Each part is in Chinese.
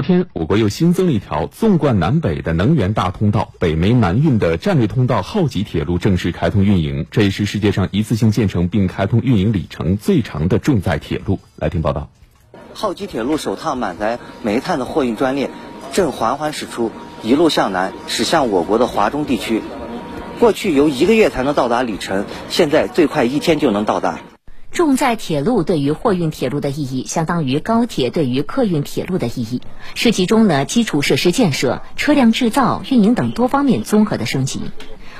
昨天，我国又新增了一条纵贯南北的能源大通道——北煤南运的战略通道——浩吉铁路正式开通运营。这也是世界上一次性建成并开通运营里程最长的重载铁路。来听报道。浩吉铁路首趟满载煤炭的货运专列正缓缓驶出，一路向南驶向我国的华中地区。过去由一个月才能到达里程，现在最快一天就能到达。重载铁路对于货运铁路的意义，相当于高铁对于客运铁路的意义，是集中了基础设施建设、车辆制造、运营等多方面综合的升级。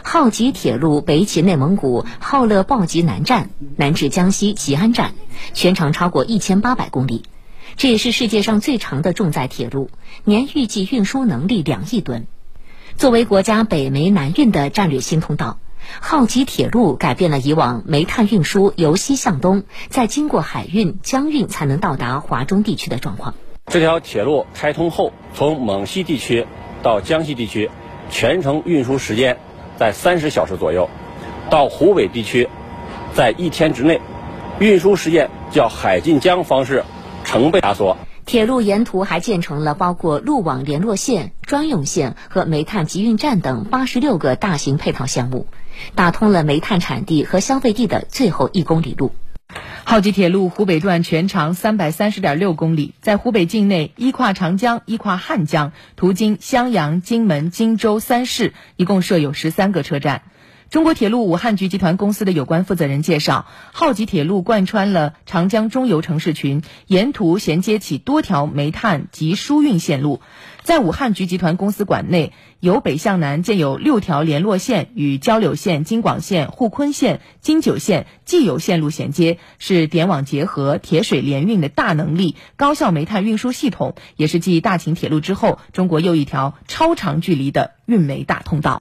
浩吉铁路北起内蒙古浩勒抱吉南站，南至江西吉安站，全长超过一千八百公里，这也是世界上最长的重载铁路，年预计运输能力两亿吨。作为国家北煤南运的战略新通道。浩吉铁路改变了以往煤炭运输由西向东，再经过海运、江运才能到达华中地区的状况。这条铁路开通后，从蒙西地区到江西地区，全程运输时间在三十小时左右；到湖北地区，在一天之内，运输时间较海进江方式成倍压缩。铁路沿途还建成了包括路网联络线、专用线和煤炭集运站等八十六个大型配套项目。打通了煤炭产地和消费地的最后一公里路。浩吉铁路湖北段全长三百三十点六公里，在湖北境内依跨长江、依跨汉江，途经襄阳、荆门、荆州三市，一共设有十三个车站。中国铁路武汉局集团公司的有关负责人介绍，浩吉铁路贯穿了长江中游城市群，沿途衔接起多条煤炭及输运线路。在武汉局集团公司管内，由北向南建有六条联络线，与交流线、京广线、沪昆线、京九线既有线路衔接，是点网结合、铁水联运的大能力、高效煤炭运输系统，也是继大秦铁路之后，中国又一条超长距离的运煤大通道。